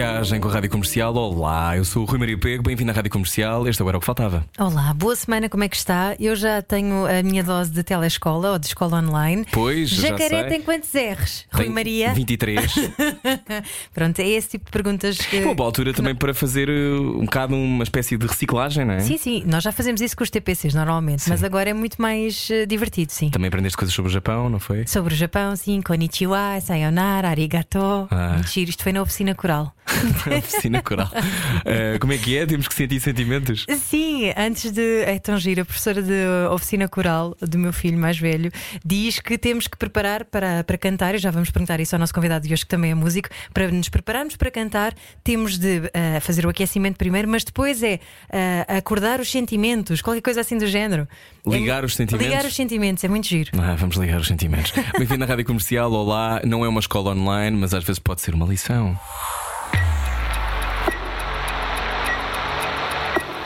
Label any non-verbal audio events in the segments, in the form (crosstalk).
viagem com a Rádio Comercial. Olá, eu sou o Rui Maria Pego, bem-vindo à Rádio Comercial. Este era o que faltava. Olá, boa semana, como é que está? Eu já tenho a minha dose de telescola ou de escola online. Pois, já Jacaré sei. tem quantos R's? Rui Tem Maria? 23. (laughs) Pronto, é esse tipo de perguntas que. Uma boa altura também para fazer uh, um bocado uma espécie de reciclagem, não é? Sim, sim, nós já fazemos isso com os TPCs normalmente, mas agora é muito mais eh, divertido, sim. Também aprendeste coisas sobre o Japão, não foi? Sobre o Japão, sim, konnichiwa, sayonara, arigato. Ah. Giro, isto foi na oficina coral. Oficina coral. Uh, (laughs) como é que é? Temos que sentir sentimentos. Sim, antes de. É tão giro, a professora de oficina coral do meu filho mais velho diz que temos que preparar para, para cantar, e já vamos perguntar isso ao nosso convidado de hoje, que também é músico, para nos prepararmos para cantar, temos de ah, fazer o aquecimento primeiro, mas depois é ah, acordar os sentimentos, qualquer coisa assim do género. Ligar É- os sentimentos? Ligar os sentimentos, é muito giro. Ah, vamos ligar os sentimentos. Bem-vindo à Rádio Comercial. Olá, não é uma escola online, mas às vezes pode ser uma lição.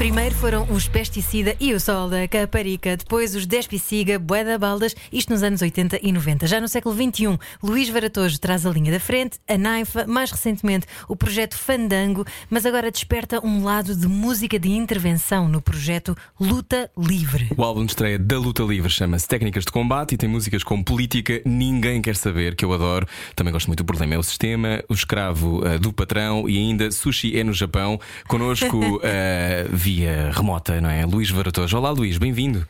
Primeiro foram os Pesticida e o Sol da Caparica, depois os Despiciga, Bué da Baldas, isto nos anos 80 e 90. Já no século XXI, Luís Varatojo traz a linha da frente, a Naifa, mais recentemente o projeto Fandango, mas agora desperta um lado de música de intervenção no projeto Luta Livre. O álbum de estreia da Luta Livre chama-se Técnicas de Combate e tem músicas como Política, Ninguém Quer Saber, que eu adoro. Também gosto muito do Problema é o Sistema, O Escravo ah, do Patrão e ainda Sushi é no Japão. Connosco ah, (laughs) via remota, não é? Luís Varatojo. Olá, Luís, bem-vindo.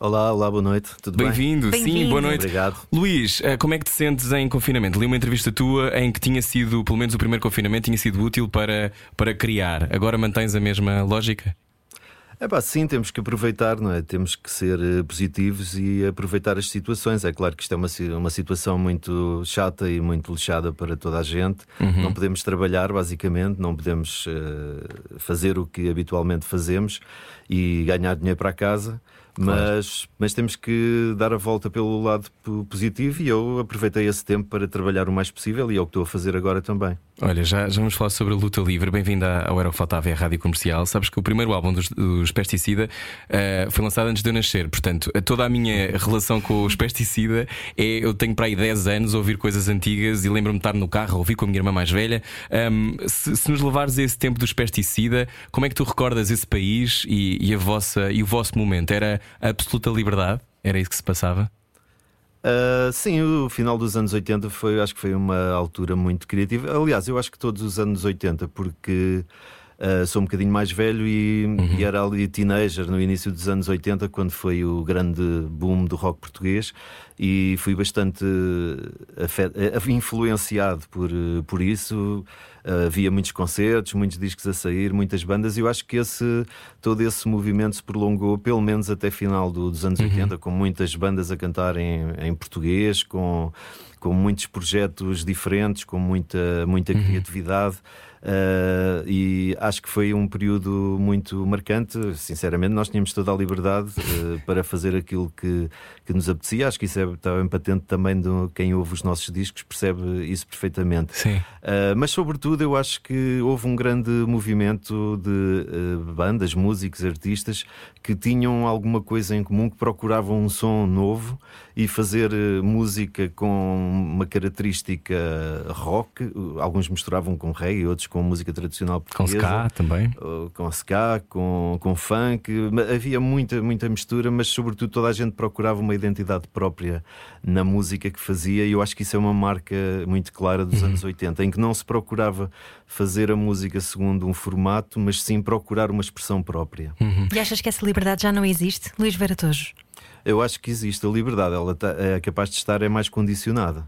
Olá, olá, boa noite. Tudo bem? Bem-vindo, sim, Bem-vindo. boa noite. Obrigado. Luís, ah, como é que te sentes em confinamento? Li uma entrevista tua em que tinha sido, pelo menos o primeiro confinamento, tinha sido útil para, para criar. Agora mantens a mesma lógica? É pá, sim, temos que aproveitar, não é? Temos que ser eh, positivos e aproveitar as situações. É claro que isto é uma, uma situação muito chata e muito lixada para toda a gente. Não podemos trabalhar, basicamente, não podemos eh, fazer o que habitualmente fazemos e ganhar dinheiro para casa. Mas, mas temos que dar a volta pelo lado po- positivo e eu aproveitei esse tempo para trabalhar o mais possível e é o que estou a fazer agora também. Olha, já, já vamos falar sobre a luta livre. Bem-vinda ao Era o Faltava, é a rádio comercial. Sabes que o primeiro álbum dos, dos Pesticida eh, foi lançado antes de eu nascer. Portanto, toda a minha relação com os Pesticida é. Eu tenho para aí 10 anos ouvir coisas antigas e lembro-me de estar no carro ouvir com a minha irmã mais velha. Ahm, se, se nos levares a esse tempo dos Pesticida, como é que tu recordas esse país e, e a vossa, e o vosso momento? Era absoluta liberdade? Era isso que se passava? Uh, sim, o final dos anos 80 foi, acho que foi uma altura muito criativa. Aliás, eu acho que todos os anos 80, porque uh, sou um bocadinho mais velho e, e era ali teenager no início dos anos 80, quando foi o grande boom do rock português, e fui bastante afe- eh, influenciado por, por isso. Uh, havia muitos concertos, muitos discos a sair, muitas bandas, e eu acho que esse, todo esse movimento se prolongou pelo menos até final do- dos anos 80, com muitas bandas a cantar em, em português, com, com muitos projetos diferentes, com muita, muita criatividade. Uh, e acho que foi um período muito marcante. Sinceramente, nós tínhamos toda a liberdade uh, para fazer aquilo que, que nos apetecia. Acho que isso é, está bem patente também de quem ouve os nossos discos, percebe isso perfeitamente. Sim. Uh, mas, sobretudo, eu acho que houve um grande movimento de bandas, músicos, artistas que tinham alguma coisa em comum, que procuravam um som novo e fazer uh, música com uma característica rock. Alguns misturavam com reggae, outros com música tradicional Com portuguesa. ska também. Com ska, com, com funk, havia muita, muita mistura, mas sobretudo toda a gente procurava uma identidade própria na música que fazia, e eu acho que isso é uma marca muito clara dos anos 80, em que não se procurava fazer a música segundo um formato, mas sim procurar uma expressão própria. E achas que essa liberdade já não existe? Luís Varatojo. Eu acho que existe a liberdade, ela tá- é capaz de estar é mais condicionada.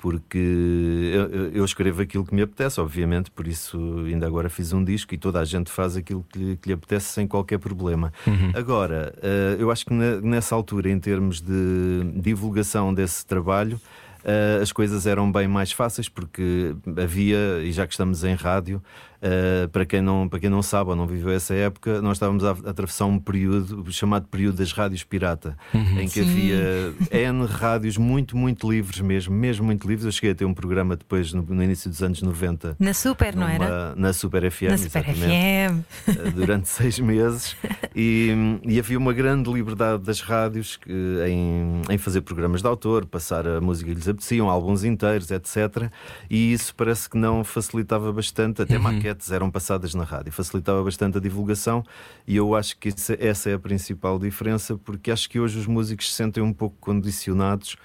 Porque eu, eu- escrevo aquilo que me apetece, obviamente, por isso ainda agora fiz um disco e toda a gente faz aquilo que, lhe- que lhe apetece sem qualquer problema. Agora, eh, eu acho que ne- nessa altura, em termos de divulgação desse trabalho, uh, as coisas eram bem mais fáceis porque havia, e já que estamos em rádio, Uh, para, quem não, para quem não sabe ou não viveu essa época, nós estávamos a, atravessar um período chamado período das rádios pirata, uhum. em que Sim. havia N rádios muito, muito livres mesmo, mesmo muito livres. Eu cheguei a ter um programa depois, no, no início dos anos 90. Na Super, numa, não era? Na Super FM. Na Super FM. Uh, durante seis meses. E, e, havia uma grande liberdade das rádios que, em, em fazer programas de autor, passar a música que lhes apeteciam, álbuns inteiros, etc. E isso parece que não facilitava bastante, até uhum maquetes eram passadas na rádio, facilitava bastante a divulgação e eu acho que essa é a principal diferença, porque acho que hoje os músicos se sentem um pouco condicionados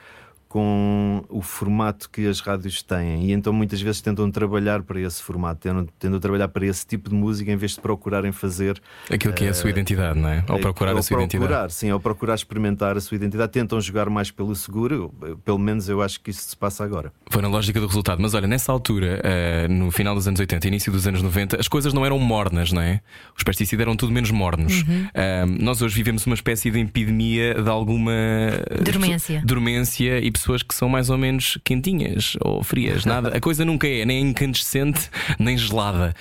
com o formato que as rádios têm e então muitas vezes tentam trabalhar para esse formato, tentam, tentam trabalhar para esse tipo de música em vez de procurarem fazer aquilo que é a sua eh, identidade, não é? Ao procurar ao a sua procurar, identidade. Sim, ao procurar experimentar a sua identidade, tentam jogar mais pelo seguro, pelo menos eu acho que isso se passa agora. Foi na lógica do resultado, mas olha, nessa altura, uh, no final dos anos 80, início dos anos 90, as coisas não eram mornas, não é? Os pesticidas eram tudo menos mornos. Uhum. Uh, nós hoje vivemos uma espécie de epidemia de alguma dormência, dormência e pessoas que são mais ou menos quentinhas ou frias, nada. A coisa nunca é nem incandescente nem gelada.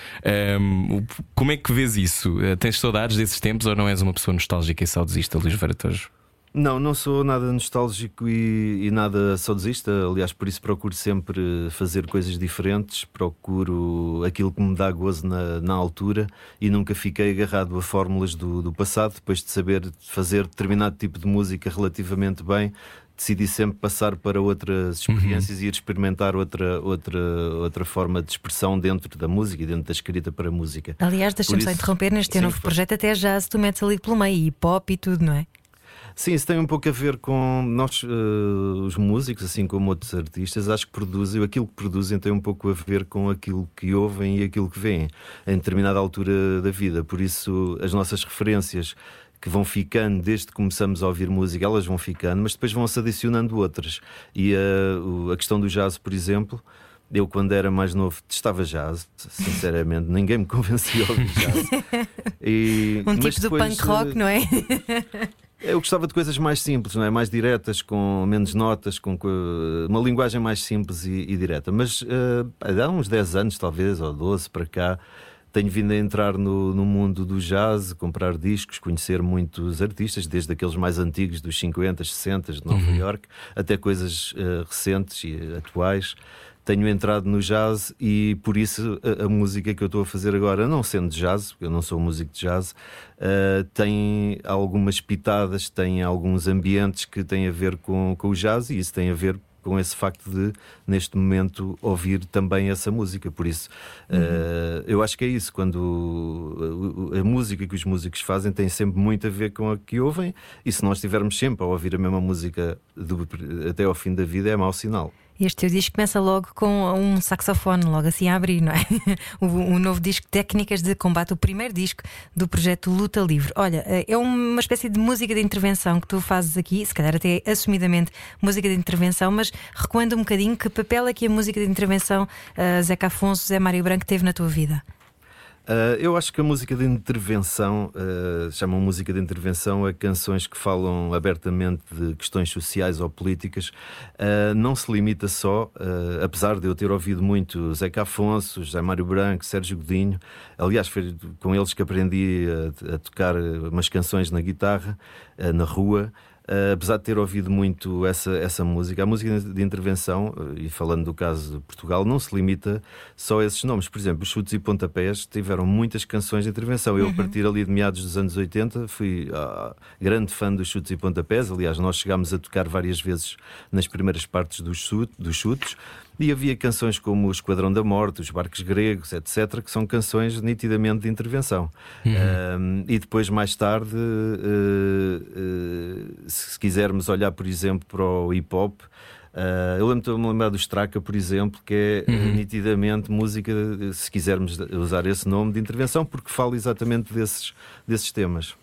Um, como é que vês isso? Uh, tens saudades desses tempos ou não és uma pessoa nostálgica e saudosista, Luís Varatojo? Não, não sou nada nostálgico e, e, nada saudosista. Aliás, por isso procuro sempre fazer coisas diferentes, procuro aquilo que me dá gozo na, na altura e nunca fiquei agarrado a fórmulas do, do passado. Depois de saber fazer determinado tipo de música relativamente bem, decidi sempre passar para outras uhum. experiências uhum. e ir experimentar outra, outra, outra forma de expressão dentro da música e dentro da escrita para a música. Aliás, deixa-me só interromper neste teu novo foi. projeto, até jazz, tu metes ali pelo meio, hip hop e tudo, não é? Sim, isso tem um pouco a ver com nós, uh, os músicos, assim como outros artistas, acho que produzem, aquilo que produzem tem um pouco a ver com aquilo que ouvem e aquilo que veem em determinada altura da vida. Por isso, as nossas referências que vão ficando desde que começamos a ouvir música, elas vão ficando, mas depois vão-se adicionando outras. E a, a questão do jazz, por exemplo, eu, quando era mais novo, testava jazz, sinceramente, (laughs) ninguém me convencia a ouvir jazz. (laughs) E, um tipo depois, do punk rock, não é? (laughs) Eu gostava de coisas mais simples, não é? mais diretas, com menos notas, com uma linguagem mais simples e, e direta. Mas uh, há uns 10 anos, talvez, ou 12 para cá, tenho vindo a entrar no, no mundo do jazz, comprar discos, conhecer muitos artistas, desde aqueles mais antigos dos 50, 60 de Nova uhum. York, até coisas uh, recentes e atuais. Tenho entrado no jazz e por isso a, a, música que eu estou a fazer agora, não sendo jazz, eu não sou músico de jazz, uh, tem algumas pitadas, tem alguns ambientes que têm a ver com, com o jazz e isso tem a ver com esse facto de, neste momento, ouvir também essa música. Por isso, uhum. uh, eu acho que é isso. Quando a, a, música que os músicos fazem tem sempre muito a ver com a que ouvem, e se nós estivermos sempre a ouvir a mesma música do, até ao fim da vida, é mau sinal. Este teu disco começa logo com um saxofone, logo assim a abrir, não é? (laughs) o, novo disco Técnicas de Combate, o primeiro disco do projeto Luta Livre. Olha, eh, é uma espécie de música de intervenção que tu fazes aqui, se calhar até assumidamente música de intervenção, mas recuando um bocadinho que papel é que a música de intervenção uh, Zeca Afonso, Zé Mário Branco teve na tua vida? Uh, eu acho que a música de intervenção, uh, chamam música de intervenção a canções que falam abertamente de questões sociais ou políticas, uh, não se limita só, apesar de eu ter ouvido muito Zeca Afonso, José Mário Branco, Sérgio Godinho, aliás, foi com eles que aprendi a, a tocar umas canções na guitarra, na rua. Uh, apesar de ter ouvido muito essa, essa música, a música de intervenção, uh, e falando do caso de Portugal, não se limita só a esses nomes. Por exemplo, os chutes e pontapés tiveram muitas canções de intervenção. Eu, uhum. a partir ali de meados dos anos 80, fui uh, grande fã dos chutes e pontapés. Aliás, nós chegámos a tocar várias vezes nas primeiras partes dos, chute, dos chutes. E havia canções como O Esquadrão da Morte, Os Barcos Gregos, etc., que são canções nitidamente de intervenção. Uhum. e depois, mais tarde, uh, uh, se quisermos olhar, por exemplo, para o hip hop. Uh, eu lembro-me lembrar do Straka, por exemplo, que é uhum. nitidamente música, se quisermos usar esse nome, de intervenção, porque fala exatamente desses, desses temas.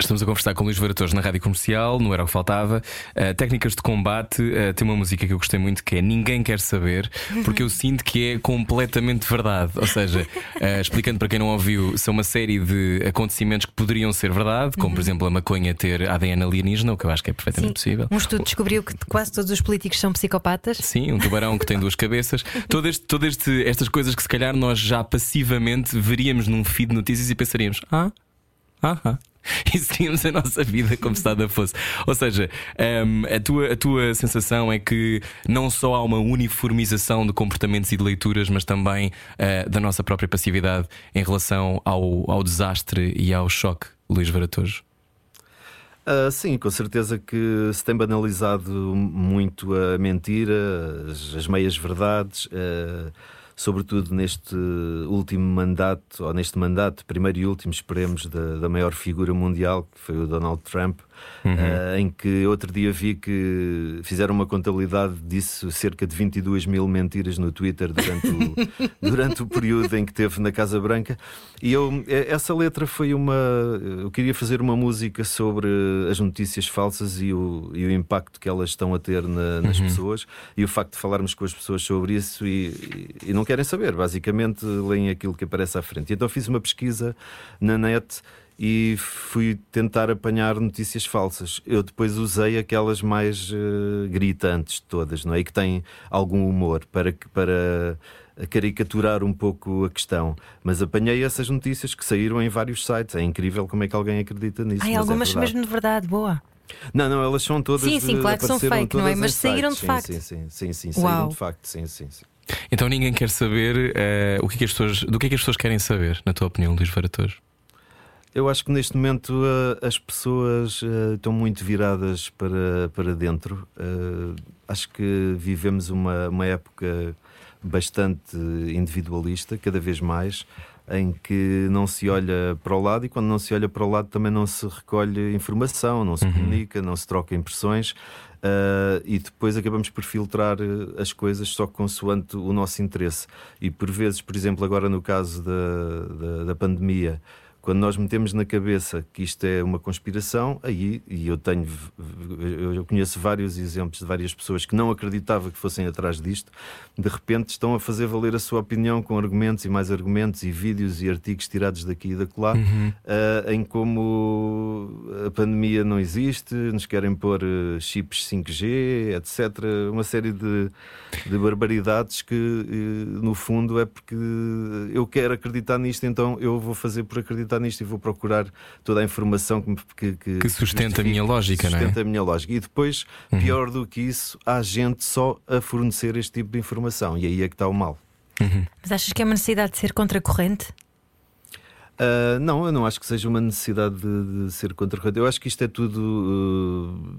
Estamos a conversar com Luís Varatores na Rádio Comercial, não era o que faltava. Uh, técnicas de combate, uh, tem uma música que eu gostei muito que é Ninguém Quer Saber, porque eu sinto que é completamente verdade. Ou seja, uh, explicando para quem não ouviu, são uma série de acontecimentos que poderiam ser verdade, como por exemplo a maconha ter ADN alienígena, o que eu acho que é perfeitamente Sim. possível. Um estudo descobriu que quase todos os políticos são psicopatas. Sim, um tubarão que tem duas cabeças. (laughs) Todo este, estas coisas que se calhar nós já passivamente veríamos num feed de notícias e pensaríamos: ah, ah, ah. (laughs) E seguimos a nossa vida como se nada fosse. Ou seja, hum, a, tua, a tua sensação é que não só há uma uniformização de comportamentos e de leituras, mas também uh, da nossa própria passividade em relação ao, ao desastre e ao choque, Luís Varatojo. Uh, sim, com certeza que se tem banalizado muito a mentira, as, as meias verdades. Uh, sobretudo neste último mandato, ou neste mandato, primeiro e último, esperemos, da, da maior figura mundial, que foi o Donald Trump, uhum. uh, em que outro dia vi que fizeram uma contabilidade disso, cerca de 22 mil mentiras no Twitter durante o, (laughs) durante o período em que teve na Casa Branca. E eu, essa letra foi uma. Eu queria fazer uma música sobre as notícias falsas e o, e o impacto que elas estão a ter na, nas uhum. pessoas e o facto de falarmos com as pessoas sobre isso e, e, e não querem saber, basicamente leem aquilo que aparece à frente. E então fiz uma pesquisa na net e fui tentar apanhar notícias falsas. Eu depois usei aquelas mais uh, gritantes de todas, não é? E que têm algum humor para, para caricaturar um pouco a questão. Mas apanhei essas notícias que saíram em vários sites. É incrível como é que alguém acredita nisso. Ai, algumas é mesmo de verdade, boa. Não, não, elas são todas. Sim, sim, claro que são fake, não é? Mas saíram de sim, facto. Sim, sim, sim, sim, saíram de facto, sim, sim, sim. Então ninguém quer saber uh, o que, é que as pessoas, do que é que as pessoas querem saber, na tua opinião, Luís Varatojo? Eu acho que neste momento uh, as pessoas uh, estão muito viradas para, para dentro. Uh, acho que vivemos uma, uma época bastante individualista, cada vez mais, em que não se olha para o lado e quando não se olha para o lado também não se recolhe informação, não se uhum. comunica, não se troca impressões. Uh, e depois acabamos por filtrar as coisas só consoante o nosso interesse. E por vezes, por exemplo, agora no caso da, da, da pandemia, quando nós metemos na cabeça que isto é uma conspiração, aí, e eu tenho, eu conheço vários exemplos de várias pessoas que não acreditavam que fossem atrás disto, de repente estão a fazer valer a sua opinião com argumentos e mais argumentos e vídeos e artigos tirados daqui e da lá, uhum. uh, em como a pandemia não existe, nos querem pôr uh, chips 5G, etc. Uma série de, de barbaridades que, uh, no fundo, é porque eu quero acreditar nisto, então eu vou fazer por acreditar acreditar nisto e vou procurar toda a informação que, que, que, que sustenta a minha lógica, não é? Sustenta a minha lógica. E depois, uhum. pior do que isso, há gente só a fornecer este tipo de informação. E aí é que está o mal. Uhum. Mas achas que é uma necessidade de ser contracorrente? Uh, não, eu não acho que seja uma necessidade de, de ser contra Eu acho que isto é tudo.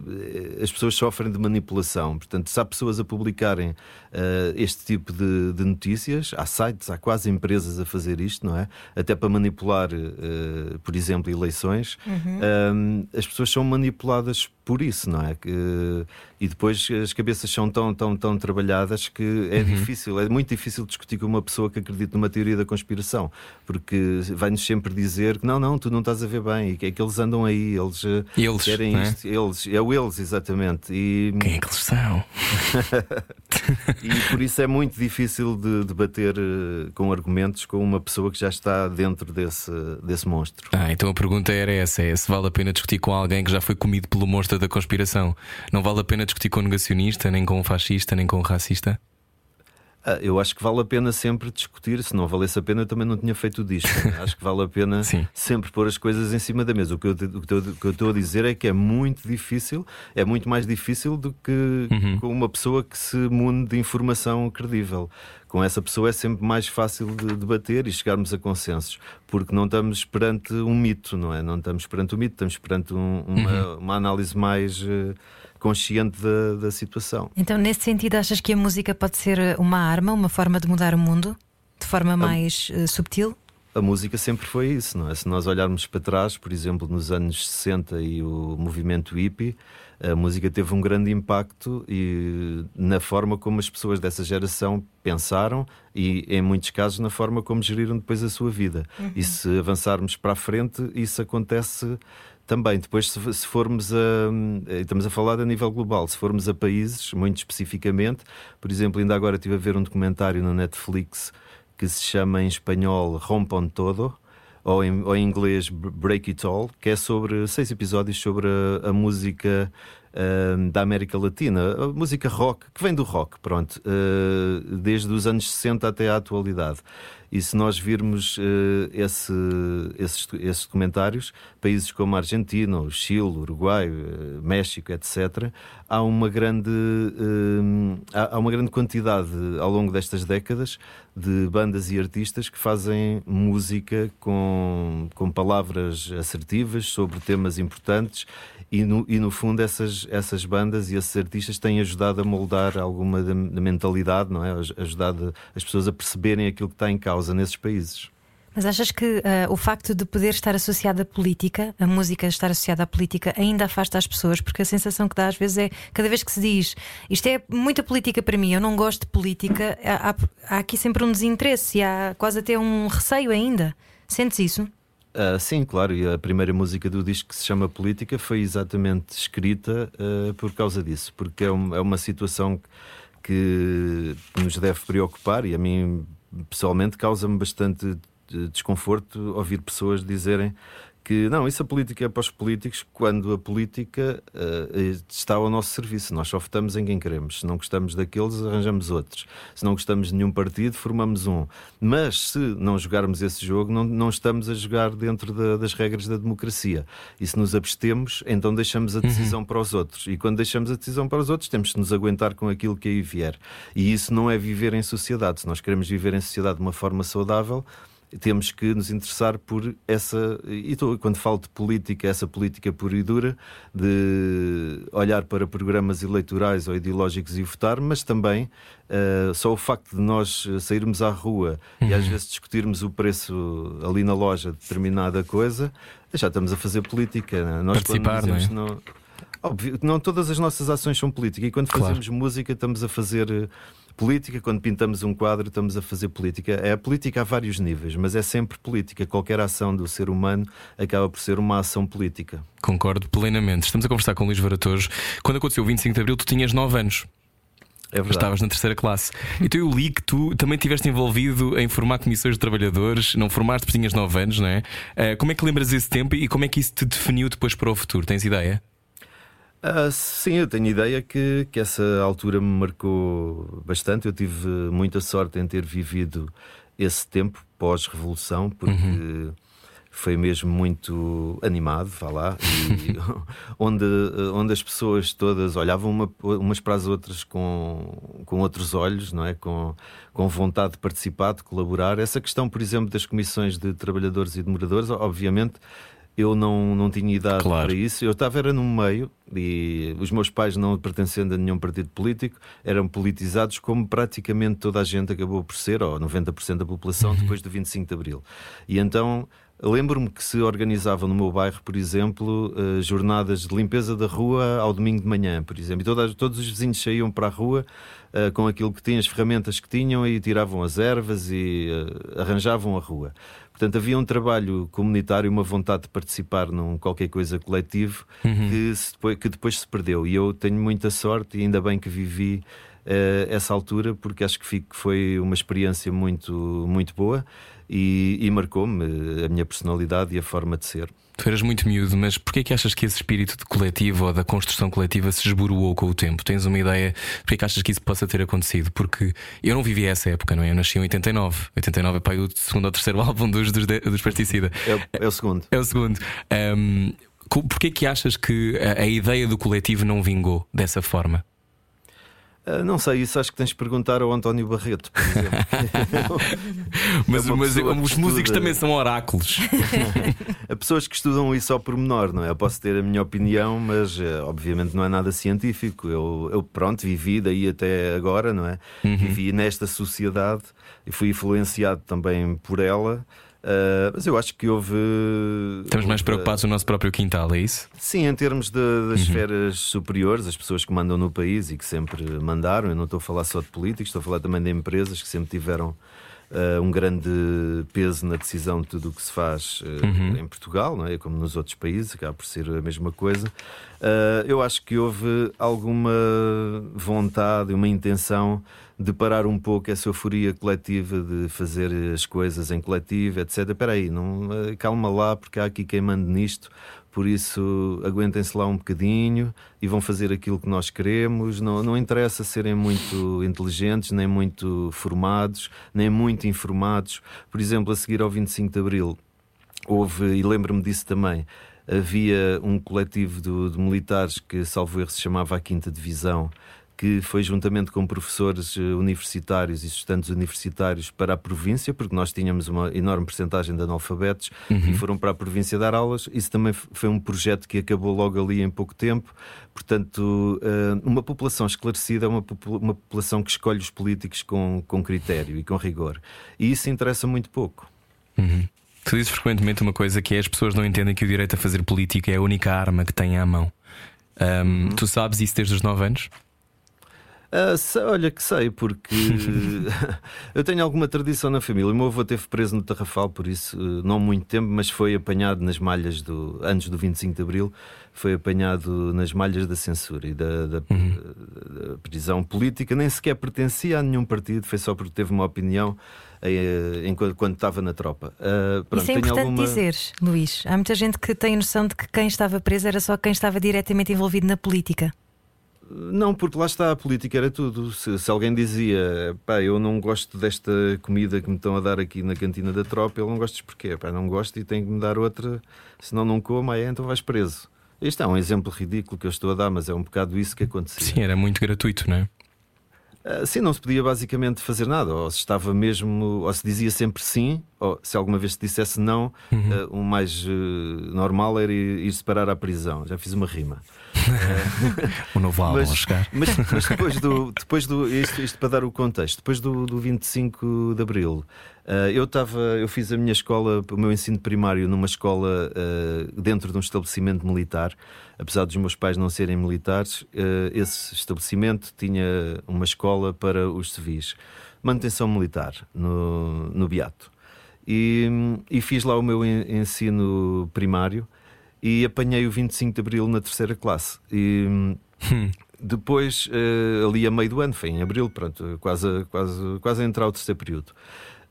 Uh, as pessoas sofrem de manipulação. Portanto, se há pessoas a publicarem uh, este tipo de, de, notícias, há sites, há quase empresas a fazer isto, não é? Até para manipular, por exemplo, eleições. Uhum. as pessoas são manipuladas por isso, não é? Que, e depois as cabeças são tão, tão, tão trabalhadas que é uhum. difícil, é muito difícil discutir com uma pessoa que acredita numa teoria da conspiração, porque vai-nos sempre dizer que não, não, tu não estás a ver bem, e que é que eles andam aí, eles, eh, eles querem é? isto, eles, é o eles, exatamente. E... Quem é que eles são? (laughs) e por isso é muito difícil de debater uh, com argumentos com uma pessoa que já está dentro desse, desse monstro. Ah, então a pergunta era essa: é se vale a pena discutir com alguém que já foi comido pelo monstro da conspiração. Não vale a pena discutir com um negacionista, nem com um fascista, nem com um racista? Ah, eu acho que vale a pena sempre discutir. Se não valesse a pena, eu também não tinha feito disto. (laughs) acho que vale a pena sempre pôr as coisas em cima da mesa. O que, eu, o que eu estou a dizer é que é muito difícil, é muito mais difícil do que uhum. com uma pessoa que se mune de informação credível com essa pessoa é sempre mais fácil de debater e chegarmos a consensos, porque não estamos perante um mito, não é? Não estamos perante um mito, estamos perante um, uma, uhum. uma, análise mais uh, consciente da, da situação. Então, nesse sentido, achas que a música pode ser uma arma, uma forma de mudar o mundo de forma mais uh, subtil? a música sempre foi isso, não é? Se nós olharmos para trás, por exemplo, nos anos 60 e o movimento hippie, a música teve um grande impacto e na forma como as pessoas dessa geração pensaram e, em muitos casos, na forma como geriram depois a sua vida. Uhum. E se avançarmos para a frente, isso acontece também. Depois, se, formos a. Estamos a falar a nível global, se formos a países, muito especificamente, por exemplo, ainda agora estive a ver um documentário na Netflix que se chama em espanhol Rompam Todo ou em, ou em inglês Break It All, que é sobre seis episódios sobre a, a música uh, da América Latina, a música rock, que vem do rock, pronto, uh, desde os anos 60 até à atualidade. E se nós virmos uh, esse, esses, esses documentários, países como a Argentina, o Chile, o Uruguai, uh, México, etc., há uma grande, uh, há uma grande quantidade ao longo destas décadas de bandas e artistas que fazem música com, com palavras assertivas sobre temas importantes e no, e no fundo essas, essas bandas e esses artistas têm ajudado a moldar alguma da, da mentalidade, não é? Ajudado as pessoas a perceberem aquilo que está em causa nesses países. Mas achas que uh, o facto de poder estar associada à política, a música estar associada à política, ainda afasta as pessoas? Porque a sensação que dá às vezes é, cada vez que se diz isto é muita política para mim, eu não gosto de política, há, há aqui sempre um desinteresse e há quase até um receio ainda. Sentes isso? Uh, sim, claro, e a primeira música do disco que se chama Política foi exatamente escrita uh, por causa disso, porque é, um, é, uma situação que nos deve preocupar e a mim pessoalmente causa-me bastante desconforto ouvir pessoas dizerem que não, isso a política é para os políticos, quando a política uh, está ao nosso serviço. Nós só votamos em quem queremos. Se não gostamos daqueles, arranjamos outros. Se não gostamos de nenhum partido, formamos um. Mas se não jogarmos esse jogo, não, não estamos a jogar dentro da, das regras da democracia. E se nos abstemos, então deixamos a decisão uhum. para os outros. E quando deixamos a decisão para os outros, temos de nos aguentar com aquilo que aí vier. E isso não é viver em sociedade. Se nós queremos viver em sociedade de uma forma saudável, temos que nos interessar por essa. E tô, quando falo de política, essa política pura e dura, de olhar para programas eleitorais ou ideológicos e votar, mas também uh, só o facto de nós sairmos à rua uhum. e às uhum. vezes discutirmos o preço ali na loja de determinada coisa, já estamos a fazer política. Né? Nós Participar, não é? Não, óbvio, não todas as nossas ações são política e quando fazemos claro. música estamos a fazer Política, quando pintamos um quadro, estamos a fazer política. É a política a vários níveis, mas é sempre política. Qualquer ação do ser humano acaba por ser uma ação política. Concordo plenamente. Estamos a conversar com o Luís Varatojo. Quando aconteceu o 25 de Abril, tu tinhas 9 anos. É verdade. Estavas na terceira classe. Então eu li que tu também estiveste envolvido em formar comissões de trabalhadores, não formaste porque tinhas 9 anos, não é? Uh, como é que lembras esse tempo e como é que isso te definiu depois para o futuro? Tens ideia? Uh, sim, eu tenho ideia que, que essa altura me marcou bastante. Eu tive muita sorte em ter vivido esse tempo pós-revolução, porque uhum. foi mesmo muito animado, vá lá, e (laughs) onde, onde as pessoas todas olhavam uma, umas para as outras com, com outros olhos, não é? Com, com vontade de participar, de colaborar. Essa questão, por exemplo, das comissões de trabalhadores e de moradores, obviamente eu não, não tinha idade claro. para isso. Eu estava era no meio e os meus pais, não pertencendo a nenhum partido político, eram politizados como praticamente toda a gente acabou por ser, ou 90% da população, uhum. depois do 25 de Abril. E então lembro-me que se organizavam no meu bairro, por exemplo, uh, jornadas de limpeza da rua ao domingo de manhã, por exemplo. E todas, todos os vizinhos saíam para a rua uh, com aquilo que tinham, as ferramentas que tinham, e tiravam as ervas e uh, arranjavam a rua. Portanto, havia um trabalho comunitário, uma vontade de participar num qualquer coisa coletivo uhum. que, se, que, depois se perdeu. E eu tenho muita sorte e ainda bem que vivi uh, essa altura, porque acho que foi uma experiência muito, muito boa e, e marcou-me a minha personalidade e a forma de ser. Tu eras muito miúdo, mas porquê é que achas que esse espírito de coletivo ou da construção coletiva se esboroou com o tempo? Tens uma ideia? Porquê é que achas que isso possa ter acontecido? Porque eu não vivi essa época, não é? Eu nasci em 89. 89 é para o segundo ou terceiro (laughs) álbum dos, dos, dos Pesticida. É, é, o segundo. É o segundo. Um, porquê é que achas que a, a ideia do coletivo não vingou dessa forma? Uh, não sei, isso acho que tens de perguntar ao António Barreto, por exemplo. mas, (laughs) é mas os músicos também são oráculos. (laughs) Há pessoas que estudam isso ao pormenor, não é? Eu posso ter a minha opinião, mas uh, obviamente não é nada científico. Eu, eu, pronto, vivi daí até agora, não é? Uhum. Vivi nesta sociedade e fui influenciado também por ela. Uh, mas eu acho que houve. Estamos mais preocupados no nosso próprio quintal, é isso? Sim, em termos de, das esferas superiores, as pessoas que mandam no país e que sempre mandaram. Eu não estou a falar só de políticos, estou a falar também de empresas que sempre tiveram uh, um grande peso na decisão de tudo o que se faz uh, em Portugal, não é? como nos outros países, acaba por ser a mesma coisa. Uh, eu acho que houve alguma vontade, uma intenção de parar um pouco essa euforia coletiva de fazer as coisas em coletivo, etc. Espera aí, não, calma lá, porque há aqui quem mande nisto por isso aguentem-se lá um bocadinho e vão fazer aquilo que nós queremos. Não, não interessa serem muito inteligentes, nem muito formados, nem muito informados. Por exemplo, a seguir ao 25 de Abril, houve, e lembro-me disso também, havia um coletivo de, de militares que, salvo erro, se chamava a Quinta Divisão que foi juntamente com professores eh, universitários e estudantes universitários para a província, porque nós tínhamos uma enorme percentagem de analfabetos uhum. e foram para a província dar aulas. Isso também foi um projeto que acabou logo ali em pouco tempo. Portanto, eh, uma população esclarecida é uma, uma população que escolhe os políticos com, com critério e com rigor. E isso interessa muito pouco. Uhum. Tu dizes frequentemente uma coisa que é as pessoas não entendem que o direito a fazer política é a única arma que têm à mão. Um, uhum. Tu sabes isso desde os 9 anos? Uh, sei, olha que sei, porque (laughs) (laughs) eu tenho alguma tradição na família. O meu avô teve preso no Tarrafal, por isso não muito tempo, mas foi apanhado nas malhas do antes do 25 de Abril, foi apanhado nas malhas da censura e da, da, uhum. da prisão política. Nem sequer pertencia a nenhum partido, foi só porque teve uma opinião eh, enquanto quando estava na tropa. Uh, pronto, Isso é importante alguma... dizer, Luís. Há muita gente que tem noção de que quem estava preso era só quem estava diretamente envolvido na política. Não, porque lá está, a política era tudo. Se, se, alguém dizia, pá, eu não gosto desta comida que me estão a dar aqui na cantina da tropa, ele não gostas porquê? Pá, não gosto e tem que me dar outra, senão não como, aí então vais preso. Este é um exemplo ridículo que eu estou a dar, mas é um bocado isso que acontecia. Sim, era muito gratuito, não é? Uh, sim, não se podia basicamente fazer nada, ou se estava mesmo, ou se dizia sempre sim, ou se alguma vez se dissesse não, uhum. uh, o mais uh, normal era ir, ir separar à prisão. Já fiz uma rima. (laughs) o novo álbum mas, a chegar. Mas, mas, (laughs) depois do. Depois do isto, isto, para dar o contexto, depois do, do 25 de Abril, uh, eu estava. Eu fiz a minha escola, o meu ensino primário, numa escola uh, dentro de um estabelecimento militar. Apesar dos meus pais não serem militares, uh, esse estabelecimento tinha uma escola para os civis. Manutenção militar, no, no Beato. E, e fiz lá o meu ensino primário e apanhei o 25 de Abril na terceira classe. E hum. depois, uh, ali a meio do ano, foi em Abril, pronto, quase, quase, quase a entrar o terceiro período.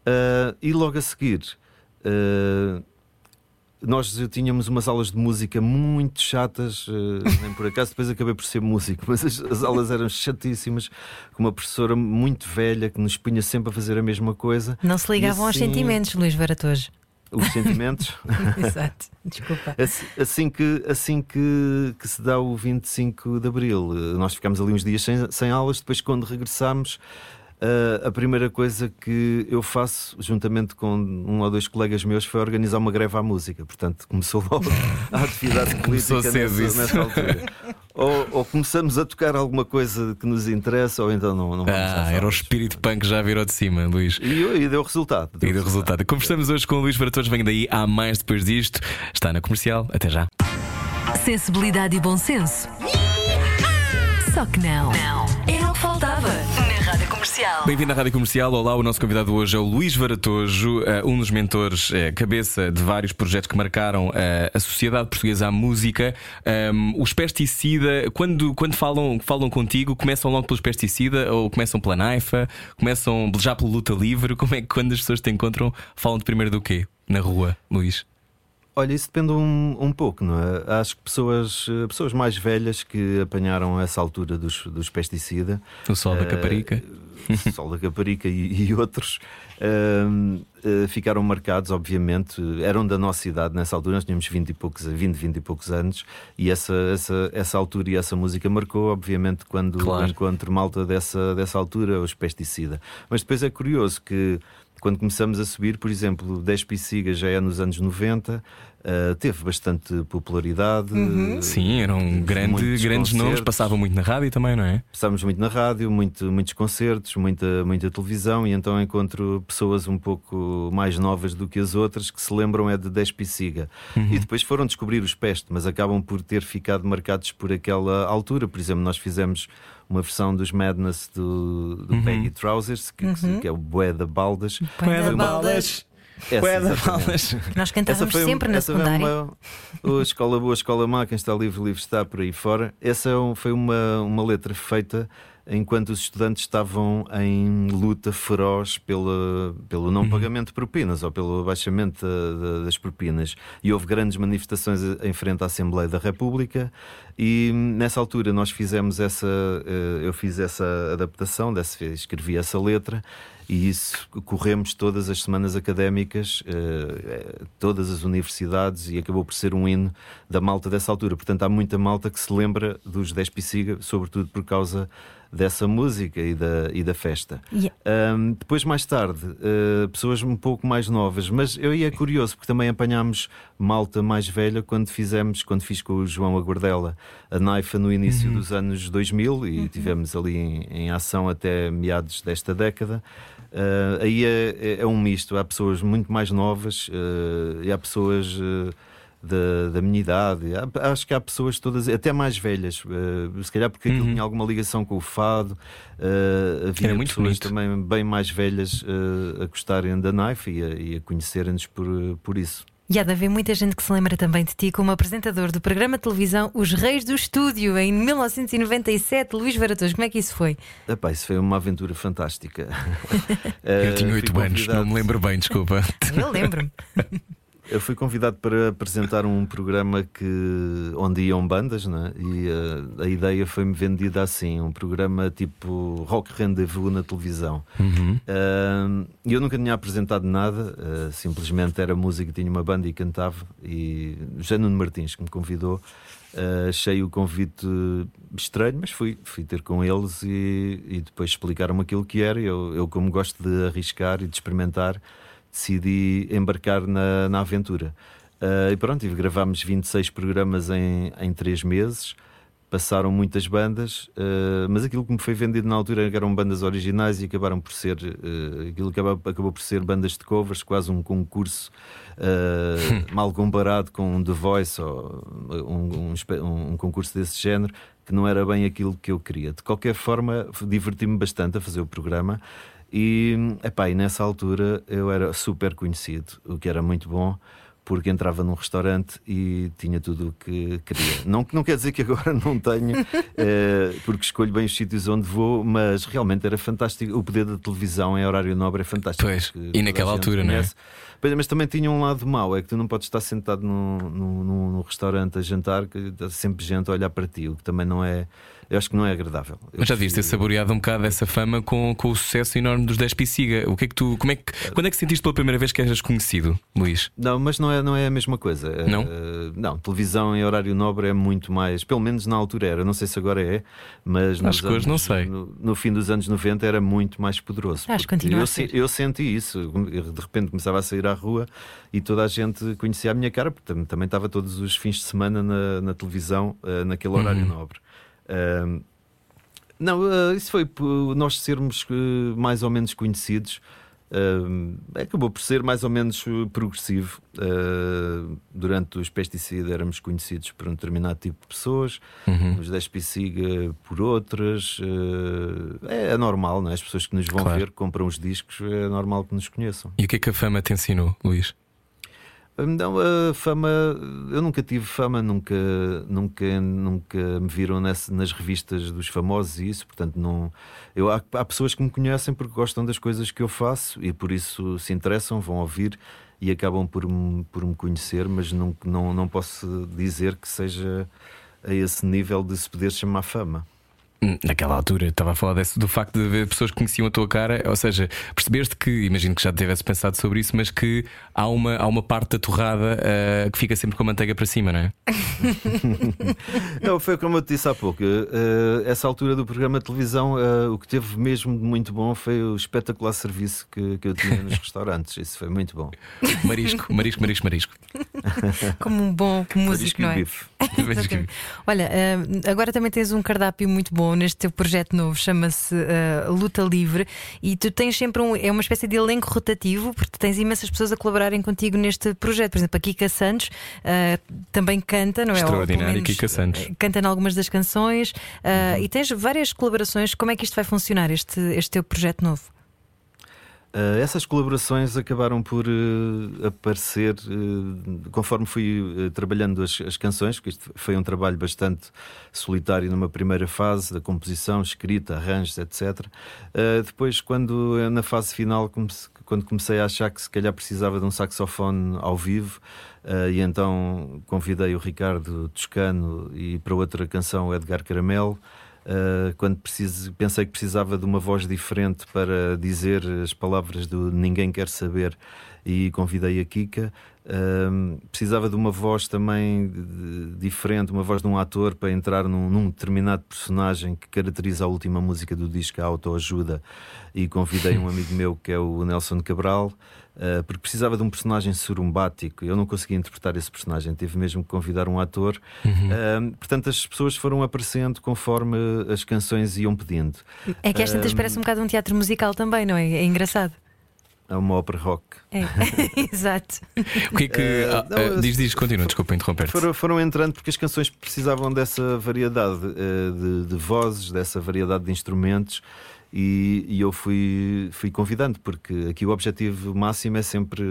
Uh, e logo a seguir, uh, nós tínhamos umas aulas de música muito chatas, nem por acaso, depois acabei por ser músico, (laughs) mas as, as, aulas eram chatíssimas, com uma professora muito velha que nos punha sempre a fazer a mesma coisa. Não se ligavam assim... aos sentimentos, Luís Varatojo os sentimentos. (laughs) Exato, desculpa. Assim, assim, que, assim que, que se dá o 25 de Abril, nós ficamos ali uns dias sem, sem aulas, depois, quando regressamos. Uh, a primeira coisa que eu faço, juntamente com um ou dois colegas meus, foi organizar uma greve à música. Portanto, começou logo a atividade (laughs) política nessa, nessa, altura. Ou, ou, começamos a tocar alguma coisa que nos interessa, ou então não. não ah, era o espírito punk já virou de cima, Luís. E, e deu resultado. Deu e deu resultado. resultado. Conversamos hoje com o Luís para todos. Vem daí, há mais depois disto. Está na comercial. Até já. Sensibilidade e bom senso. Só que não. Não. Era o que faltava. Comercial. Bem-vindo à Rádio Comercial. Olá, o nosso convidado hoje é o Luís Varatojo, eh, um dos mentores, eh, cabeça de vários projetos que marcaram eh, a Sociedade Portuguesa à Música. Um, os pesticida, quando, quando falam, falam contigo, começam logo pelos pesticida ou começam pela Naifa, começam já pela luta livre? Como é que quando as pessoas te encontram, falam de primeiro do quê? Na rua, Luís? Olha, isso depende um, um pouco, não é? Acho que pessoas, pessoas mais velhas que apanharam essa altura dos, dos pesticida. O sol da Caparica. (laughs) Sol da Caparica e, e outros uh, uh, ficaram marcados, obviamente. Eram da nossa idade nessa altura, nós tínhamos 20 e poucos, 20, 20 e poucos anos, e essa, essa, essa altura e essa música marcou, obviamente, quando claro. encontro malta dessa, dessa altura, os pesticida. Mas depois é curioso que quando começamos a subir, por exemplo, 10 Pisiga já é nos anos 90, Uh, teve bastante popularidade. Uhum. uh, Sim, eram grande, grandes nomes, passavam muito na rádio também, não é? Passámos muito na rádio, muito, muitos concertos, muita, muita televisão, e então encontro pessoas um pouco mais novas do que as outras que se lembram é de Despiciga. E depois foram descobrir os Peste, mas acabam por ter ficado marcados por aquela altura. Por exemplo, nós fizemos uma versão dos Madness do, do Peggy Trousers, que, que é o Bué da Baldas. Bué da Baldas. Bué da. Baldas. Nós cantávamos um- sempre na secundária. Uma, o escola boa, escola má, quem está livre, livre está por aí fora. Essa é um- foi uma, uma letra feita enquanto os estudantes estavam em luta feroz pela, pelo não pagamento de propinas ou pelo abaixamento da- da- das propinas. E houve grandes manifestações em frente à Assembleia da República. E nessa altura nós fizemos essa, eh, eu fiz essa adaptação, dessa, escrevi essa letra e isso corremos todas as semanas académicas, eh, eh, todas as universidades, e acabou por ser um hino da malta dessa altura. Portanto, há muita malta que se lembra dos 10 Pisiga, sobretudo por causa dessa música e da, e da festa. Yeah. Ahm, depois, mais tarde, eh, pessoas um pouco mais novas, mas eu ia curioso porque também apanhámos malta mais velha quando fizemos, quando fiz com o João Aguardela a Naifa no início dos anos 2000 e tivemos ali em, em ação até meados desta década. Ah, aí é, é- é um misto, há pessoas muito mais novas eh, e há pessoas. eh, da, da minha idade. Acho que há pessoas todas, até mais velhas, eh, se calhar porque aquilo tinha alguma ligação com o fado. eh, havia Era muito pessoas bonito. também bem mais velhas eh, a gostarem da Knife e a, e a conhecerem-nos por, por isso. E há de haver muita gente que se lembra também de ti como apresentador do programa de televisão Os Reis do Estúdio, em 1997. Luís Varatoso, como é que isso foi? Epá, isso foi uma aventura fantástica. (laughs) Eu tinha 8 fui anos, não me lembro bem, desculpa. Eu lembro-me. (laughs) Eu fui convidado para apresentar um programa que, onde iam bandas, né? e eh, a ideia foi-me vendida assim: um programa tipo Rock Rendezvous na televisão. Uhum. Ah, E eu nunca tinha apresentado nada, ah, simplesmente era música, tinha uma banda e cantava. E Nuno Martins que me convidou, ah, achei o convite estranho, mas fui, fui ter com eles e, e depois explicaram-me aquilo que era. Eu, eu, como gosto de arriscar e de experimentar, decidi embarcar na, na aventura. Ah, e pronto, e gravámos 26 programas em, em 3 meses. Passaram muitas bandas, ah, mas aquilo que me foi vendido na altura eram bandas originais e acabaram por ser ah, aquilo acabou, acabou por ser bandas de covers, quase um concurso (laughs) mal comparado com um The Voice ou um, um- um concurso desse género, que não era bem aquilo que eu queria. De qualquer forma, diverti-me bastante a fazer o programa. E, epá, e nessa altura eu era super conhecido, o que era muito bom, porque entrava num restaurante e tinha tudo o que queria. Não, não quer dizer que agora (laughs) não tenho, eh, porque escolho bem os sítios onde vou, mas realmente era fantástico. O poder da televisão em horário nobre é fantástico. Pois, e naquela altura, não é? conhece. Mas também tinha um lado mau, é que tu não podes estar sentado num, num, num- num restaurante a jantar, que está sempre gente a olhar para ti, o que também não é. Eu acho que não é agradável. Eu Mas já devias ter saboreado um bocado dessa fama com, com o sucesso enorme dos 10 Pisiga. O que é que tu. Como é que, quando é que sentiste pela primeira vez que eras conhecido, Luís? Não, mas não é, não é a mesma coisa. Eh, Não? eh, não, televisão em horário nobre é muito mais, pelo menos na altura era, não sei se agora é, mas nos Acho que hoje anos- não sei. No, no fim dos anos 90 era muito mais poderoso. Acho que eu, a ser. se- eu senti isso. De repente começava a sair à rua e toda a gente conhecia a minha cara, porque tam- também estava todos os fins de semana na, na televisão, eh, naquele horário Uhum. nobre. Não, eh, isso foi por nós sermos eh, mais ou menos conhecidos. eh, acabou por ser mais ou menos eh, progressivo. Eh, durante os pesticidas éramos conhecidos por um determinado tipo de pessoas, Uhum. os 10 psiga por outras. eh, é, é normal, não é? As pessoas que nos vão Claro. ver, compram os discos, é normal que nos conheçam. E o que é que a fama te ensinou, Luís? Não, a fama, eu nunca tive fama, nunca, nunca, nunca me viram nessa- nas revistas dos famosos e isso, portanto, não. Eu, há, há pessoas que me conhecem porque gostam das coisas que eu faço e por isso se interessam, vão ouvir e acabam por me, por me conhecer, mas não, não, não posso dizer que seja a esse nível de se poder chamar fama. Hum, Naquela altura, estava a falar desse, do facto de haver pessoas que conheciam a tua cara, ou seja, percebeste que, imagino que já tivesse pensado sobre isso, mas que há uma, há uma parte da torrada ah, que fica sempre com a manteiga para cima, não é? (laughs) Não, foi como eu te disse há pouco. eh, essa altura do programa de televisão, eh, o que teve mesmo de muito bom foi o espetacular serviço que, que eu tinha nos (laughs) restaurantes. Isso foi muito bom. Marisco, marisco, marisco, marisco. (laughs) Como um bom músico, Marisco não e é? Olha, agora também tens um cardápio muito bom neste teu projeto novo, chama-se ah, Luta Livre, e tu tens sempre um. É uma espécie de elenco rotativo, porque tens imensas pessoas a colaborarem contigo neste projeto. Por exemplo, a Kika Santos ah, também canta, não é? Extraordinária Kika Santos. eh, Canta em algumas das canções ah, e tens várias colaborações. Como é que isto vai funcionar, este, este teu projeto novo? Uh, essas colaborações acabaram por uh, aparecer uh, conforme fui trabalhando as, as canções, porque isto foi um trabalho bastante solitário numa primeira fase da composição, escrita, arranjos, etc. Depois, quando eh, na fase final, comece- quando comecei a achar que se calhar precisava de um saxofone ao vivo, e então convidei o Ricardo Toscano e para outra canção o Edgar Caramelo. Uh, quando preciso, pensei que precisava de uma voz diferente para dizer as palavras do Ninguém Quer Saber e convidei a Kika. Um, precisava de uma voz também diferente, uma voz de um ator para entrar num, num determinado personagem que caracteriza a última música do disco, a autoajuda. E convidei um (laughs) amigo meu que é o Nelson Cabral. Uh, porque precisava de um personagem surumbático. Eu não conseguia interpretar esse personagem, tive mesmo que convidar um ator. Uh, portanto, as pessoas foram aparecendo conforme as canções iam pedindo. É que às tantas parece um bocado um teatro musical também, não é? É engraçado. É uma ópera rock. É. (laughs) Exato. O que é que. Eh, ah, não, ah, diz, diz, continua, desculpa interromper-te. Foram, foram entrando porque as canções precisavam dessa variedade eh, de, de vozes, dessa variedade de instrumentos. E, e eu fui, fui convidando, porque aqui o objetivo máximo é sempre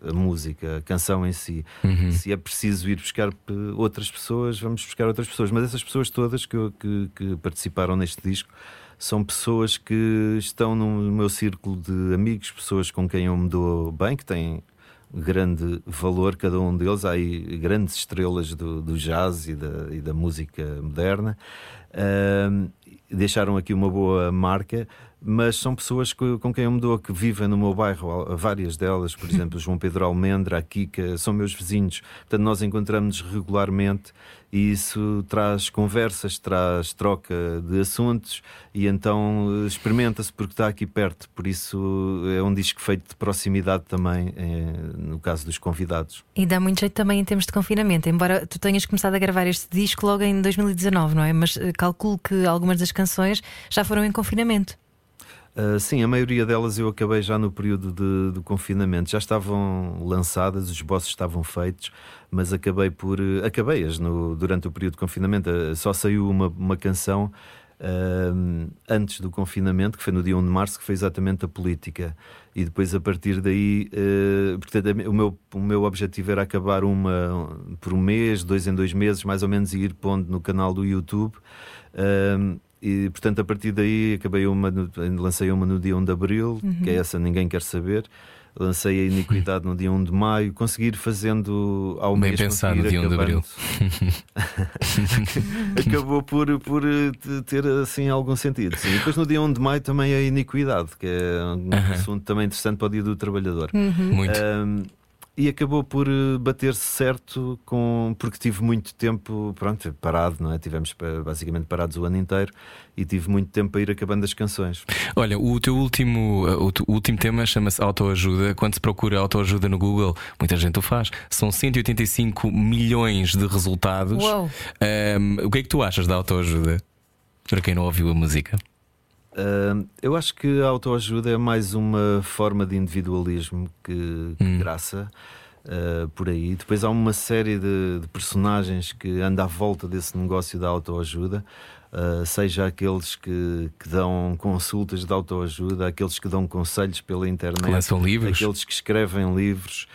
a música, a canção em si. Uhum. Se é preciso ir buscar outras pessoas, vamos buscar outras pessoas. Mas essas pessoas todas que, que, que participaram neste disco são pessoas que estão no meu círculo de amigos, pessoas com quem eu me dou bem, que têm grande valor cada um deles. Há aí grandes estrelas do, do jazz e da, e da música moderna. Ahm, deixaram aqui uma boa marca, mas são pessoas com quem eu me dou que vivem no meu bairro, várias delas, por exemplo, João Pedro Almendra, a Kika, são meus vizinhos. Portanto, nós encontramos-nos regularmente e isso traz conversas, traz troca de assuntos e então experimenta-se porque está aqui perto. Por isso é um disco feito de proximidade também, eh, no caso dos convidados. E dá muito jeito também em termos de confinamento, embora tu tenhas começado a gravar este disco logo em 2019, não é? Mas eh, calculo que algumas das canções já foram em confinamento. Uh, sim, a maioria delas eu acabei já no período de, do confinamento. Já estavam lançadas, os esboços estavam feitos, mas acabei por. uh, Acabei-as durante o período de confinamento. Uh, só saiu uma, uma canção uh, antes do confinamento, que foi no dia 1 de março, que foi exatamente a política. E depois, a partir daí, portanto, o meu, o meu objetivo era acabar uma por um mês, dois em dois meses, mais ou menos, e ir pondo no canal do YouTube. E portanto, a partir daí, acabei uma, no- lancei uma no dia 1 de Abril, que é essa Ninguém Quer Saber. Lancei a Iniquidade no dia 1 de Maio. Conseguir fazendo ao Bem pensado, conseguir dia 1 de Abril. (laughs) Acabou por, por eh, te- ter assim algum sentido. Sim. E depois no dia 1 de Maio também a Iniquidade, que é um assunto também interessante para o Dia do Trabalhador. Muito. Um, e acabou por eh, bater-se certo com porque tive muito tempo pronto parado não é tivemos pa- basicamente parados o ano inteiro e tive muito tempo para ir acabando as canções Olha, o teu último, uh, o o último tema chama-se autoajuda. Quando se procura autoajuda no Google, muita gente o faz. São 185 milhões de resultados. Uau. Um, o que é que tu achas da autoajuda? Para quem não ouviu a música. Eu acho que a autoajuda é mais uma forma de individualismo que, que graça uh, por aí. Depois há uma série de, de personagens que andam à volta desse negócio da autoajuda. Uh, seja aqueles que, que dão consultas de autoajuda, aqueles que dão conselhos pela internet, aqueles que escrevem livros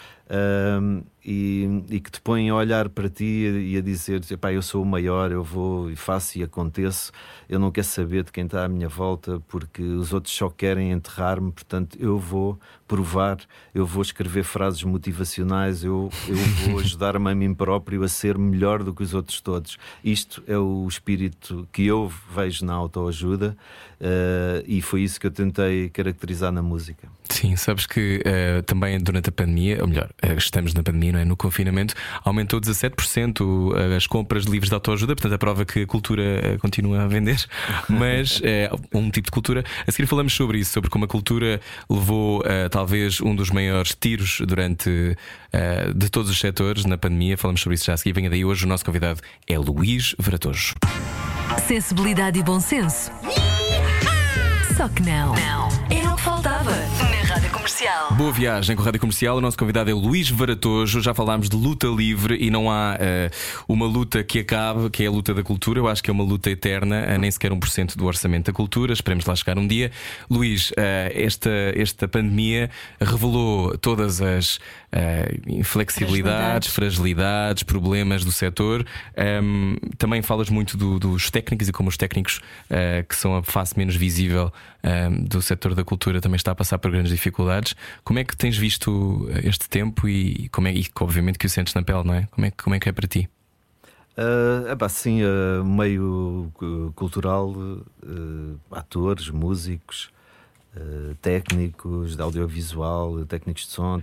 e, e que te põem a olhar para ti e a dizer: eu sou o maior, eu vou e faço e aconteço, eu não quero saber de quem está à minha volta porque os outros só querem enterrar-me, portanto eu vou provar, eu vou escrever frases motivacionais, eu, eu vou (laughs) ajudar-me a mim próprio a ser melhor do que os outros todos. Isto é o espírito que eu vejo na autoajuda uh, e foi isso que eu tentei caracterizar na música. Sim, sabes que uh, também durante a pandemia, ou melhor, eh, estamos na pandemia, não é? no confinamento, aumentou 17% as compras de livros de autoajuda, portanto, a prova que a cultura eh, continua a vender, (laughs) mas é um tipo de cultura. A seguir falamos sobre isso, sobre como a cultura levou uh, talvez um dos maiores tiros durante uh, de todos os setores na pandemia. Falamos sobre isso já a seguir. Venha daí hoje, o nosso convidado é Luís Veratojo. Sensibilidade e bom senso. Só que não. Não. Era o que faltava Rádio Comercial. Boa viagem com a Rádio Comercial. O nosso convidado é Luís Varatojo. Já falámos de luta livre e não há uh, uma luta que acabe, que é a luta da cultura. Eu acho que é uma luta eterna, nem sequer 1% do orçamento da cultura. Esperemos lá chegar um dia. Luís, uh, esta, esta pandemia revelou todas as inflexibilidades, fragilidades. problemas do setor. Um, também falas muito do, dos técnicos e como os técnicos, que são a face menos visível um, do setor da cultura, também está a passar por grandes dificuldades. Como é que tens visto este tempo e como é, e obviamente que o sentes na pele, não é? Como é, como é que é para ti? Uh, é pá, sim, uh, meio cultural, uh, atores, músicos, técnicos de audiovisual, técnicos de som,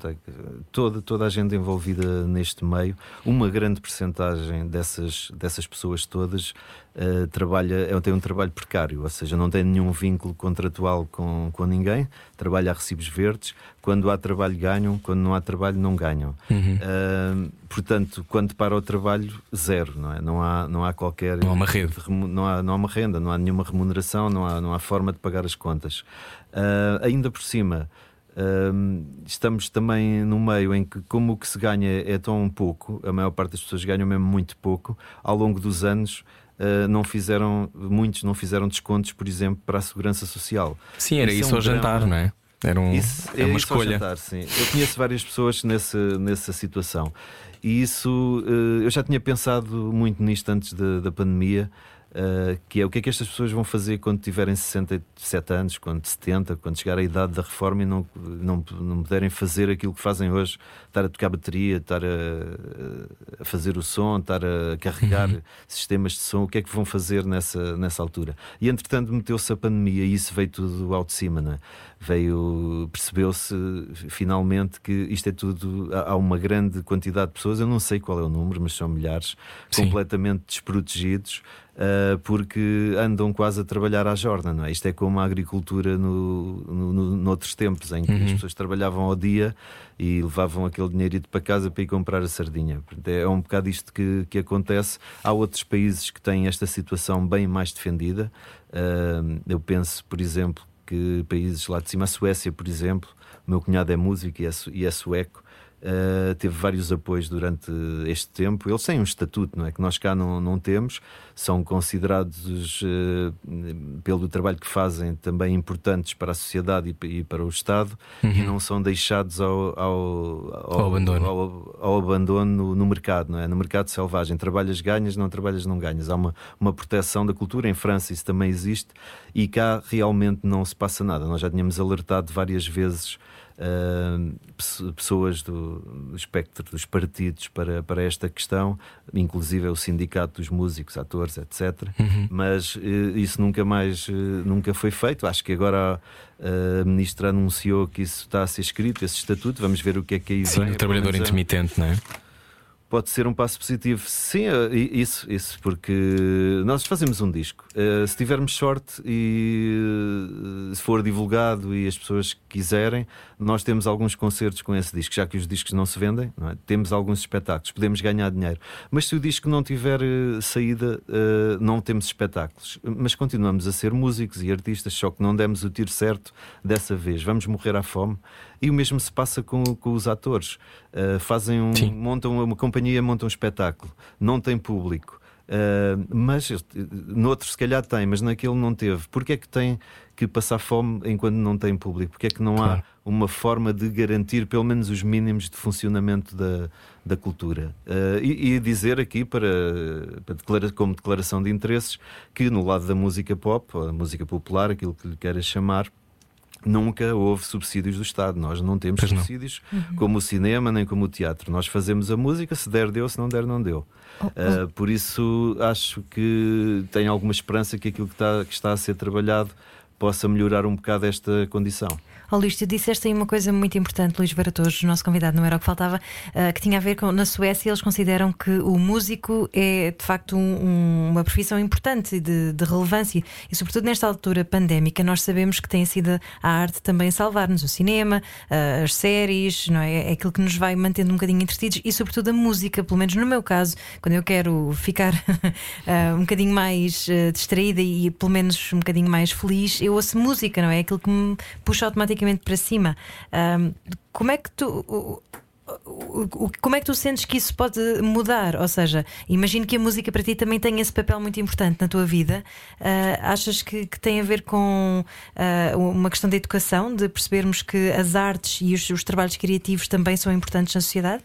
toda, toda a gente envolvida neste meio. Uma grande percentagem dessas, dessas pessoas todas uh, trabalha, é, tem um trabalho precário, ou seja, não tem nenhum vínculo contratual com, com ninguém, trabalha a recibos verdes. Quando há trabalho, ganham, quando não há trabalho, não ganham. Uhum. Uh, portanto, quando para o trabalho, zero, não é? Não há, não há qualquer. Não há uma rede. Não há, não há uma renda, não há nenhuma remuneração, não há, não há forma de pagar as contas. Uh, ainda por cima. Estamos também num meio em que, como o que se ganha é tão pouco, a maior parte das pessoas ganham mesmo muito pouco, ao longo dos anos Uh, não fizeram, muitos não fizeram descontos, por exemplo, para a segurança social. Sim, era isso, isso é um ao jantar, não é? Era um, isso, é uma escolha. Jantar, sim. Eu conheço várias pessoas nesse, nessa situação. E isso, uh, eu já tinha pensado muito nisto antes da, da pandemia. Uh, que é o que é que estas pessoas vão fazer quando tiverem 67 anos, quando 70, quando chegar à idade da reforma e não, não, não puderem fazer aquilo que fazem hoje, estar a tocar bateria, estar a, a fazer o som, estar a carregar uhum. sistemas de som, o que é que vão fazer nessa, nessa altura? E entretanto meteu-se a pandemia e isso veio tudo ao de cima, não é? veio, percebeu-se finalmente que isto é tudo, há uma grande quantidade de pessoas, eu não sei qual é o número, mas são milhares, Sim. completamente desprotegidos. Uh, porque andam quase a trabalhar à jornada, não é? Isto é como a agricultura no, no, no, noutros tempos, em que uhum. as pessoas trabalhavam ao dia e levavam aquele dinheirito para casa para ir comprar a sardinha. É um bocado isto que, que acontece. Há outros países que têm esta situação bem mais defendida. Uh, eu penso, por exemplo, que países lá de cima, a Suécia, por exemplo, o meu cunhado é músico e é, e é sueco, Uh, teve vários apoios durante este tempo. Eles têm um estatuto, não é? Que nós cá não, não temos, são considerados, uh, pelo trabalho que fazem, também importantes para a sociedade e, e para o Estado uhum. e não são deixados ao, ao, ao, ao abandono, ao, ao abandono no, mercado, não é? No mercado selvagem. Trabalhas, ganhas, não trabalhas, não ganhas. Há uma, uma proteção da cultura. Em França isso também existe e cá realmente não se passa nada. Nós já tínhamos alertado várias vezes uh, pessoas do, espectro dos partidos para, para esta questão, inclusive o sindicato dos músicos, atores, etc. Uhum. Mas uh, isso nunca mais uh, nunca foi feito. Acho que agora a ministra anunciou que isso está a ser escrito, esse estatuto. Vamos ver o que é que aí Sim, vem. o trabalhador intermitente, não é? pode ser um passo positivo. Sim, eh, isso, isso, porque nós fazemos um disco. Eh, se tivermos sorte e eh, se for divulgado e as pessoas quiserem, nós temos alguns concertos com esse disco, já que os discos não se vendem, não é? temos alguns espetáculos, podemos ganhar dinheiro. Mas se o disco não tiver saída, não temos espetáculos. Mas continuamos a ser músicos e artistas, só que não demos o tiro certo dessa vez. Vamos morrer à fome. E o mesmo se passa com, com os atores. Uh, fazem um, montam uma companhia, montam um espetáculo, não tem público. Uh, mas noutro se calhar tem, mas naquele não teve. Porquê é que tem que passar fome enquanto não tem público? Porquê é que não claro. há uma forma de garantir pelo menos os mínimos de funcionamento da, da cultura? Uh, e, e, dizer aqui, para, para declarar, como declaração de interesses, que no lado da música pop, ou a música popular, aquilo que lhe queiras chamar, Nunca houve subsídios do Estado. Nós não temos pois subsídios não. Uhum. como o cinema nem como o teatro. Nós fazemos a música, se der, deu, se não der, não deu. Oh, oh. Uh, por isso, acho que tenho alguma esperança que aquilo que está, que está a ser trabalhado possa melhorar um bocado esta condição. Oh, Luís, tu disseste aí uma coisa muito importante, Luís Baratojo, nosso convidado, não era o que faltava, uh, que tinha a ver com na Suécia eles consideram que o músico é de facto um, uma profissão importante de, de, relevância e, sobretudo nesta altura pandémica, nós sabemos que tem sido a arte também salvar-nos, o cinema, uh, as séries, não é? é aquilo que nos vai mantendo um bocadinho entretidos e, sobretudo, a música, pelo menos no meu caso, quando eu quero ficar uh, (laughs) um bocadinho mais distraída e pelo menos um bocadinho mais feliz, eu ouço música, não é? Aquilo que me puxa automaticamente automaticamente para cima. Um, como é que tu. Como é que tu sentes que isso pode mudar? Ou seja, imagino que a música para ti também tem esse papel muito importante na tua vida. Uh, achas que, que, tem a ver com uh, uma questão de educação, de percebermos que as artes e os, os trabalhos criativos também são importantes na sociedade?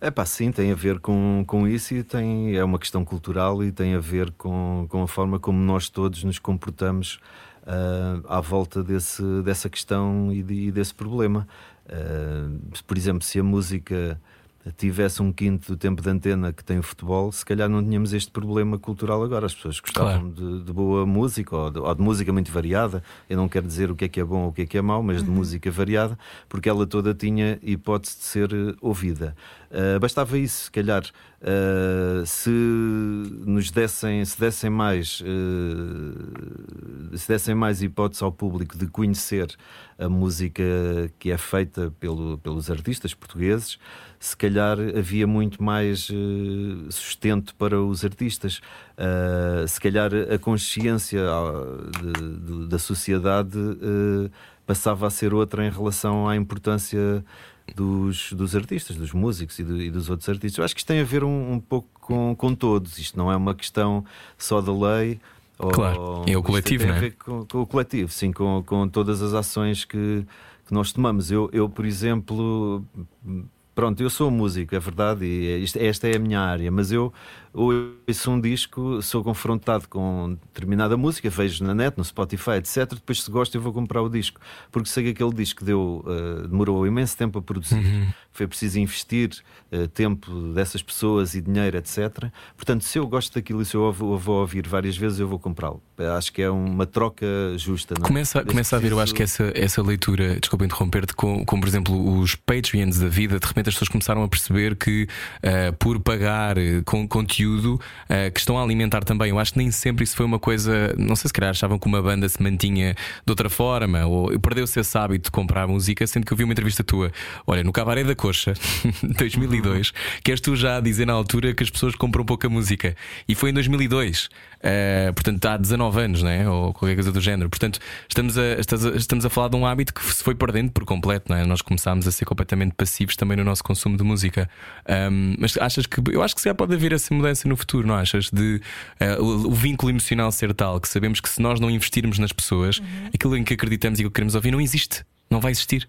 É pá, sim, tem a ver com, com isso e tem, é uma questão cultural e tem a ver com, com a forma como nós todos nos comportamos uh, à volta desse, dessa questão e, de, e desse problema. Uh, por exemplo, se a música tivesse um quinto do tempo de antena que tem o futebol, se calhar não tínhamos este problema cultural agora. As pessoas gostavam claro. de, de, boa música ou de, ou de, música muito variada. Eu não quero dizer o que é que é bom ou o que é que é mau, mas de uhum. música variada, porque ela toda tinha hipótese de ser eh, ouvida. Uh, bastava isso, se calhar, uh, se nos dessem, se dessem mais, uh, se dessem mais hipótese ao público de conhecer a música que é feita pelo, pelos artistas portugueses, se calhar havia muito mais sustento para os artistas. se calhar a consciência de, de, da sociedade passava a ser outra em relação à importância dos, dos artistas, dos músicos e, do, e, dos outros artistas. Eu acho que isto tem a ver um, um pouco com, com todos. Isto não é uma questão só da lei. Claro, é o coletivo, tem não é? a ver com, com, o coletivo, sim, com, com todas as ações que, que nós tomamos. Eu, eu, por exemplo, pronto, eu sou músico, é verdade, e esta é a minha área, mas eu ouço um disco, sou confrontado com determinada música, vejo na net, no Spotify, etc. Depois, se gosto, eu vou comprar o disco, porque sei que aquele disco deu, uh, demorou imenso tempo a produzir, uhum. foi preciso investir uh, tempo dessas pessoas e dinheiro, etc. Portanto, se eu gosto daquilo e se eu vou, vou ouvir várias vezes, eu vou comprá-lo. Acho que é uma troca justa. Não é? Começa, começa a ver, eu acho que essa, essa leitura, desculpa interromper-te, com, com, por exemplo, os Patreons da vida, de repente as pessoas começaram a perceber que uh, por pagar com conteúdo conteúdo uh, que estão a alimentar também. Eu acho que nem sempre isso foi uma coisa. Não sei se calhar achavam que uma banda se mantinha de outra forma ou perdeu-se esse hábito de comprar música, sendo que eu vi uma entrevista tua. Olha, no Cabaré da Coxa, (laughs) 2002, queres tu já dizer na altura que as pessoas compram pouca música? E foi em 2002. Uh, portanto, há 19 anos, né? ou qualquer coisa do género. Portanto, estamos a, estamos a falar de um hábito que se foi perdendo por completo. Não é? Nós começámos a ser completamente passivos também no nosso consumo de música. Um, mas achas que eu acho que já pode haver essa mudança no futuro, não achas? De uh, o, o, vínculo emocional ser tal que sabemos que se nós não investirmos nas pessoas, uhum. aquilo em que acreditamos e que queremos ouvir não existe, não vai existir.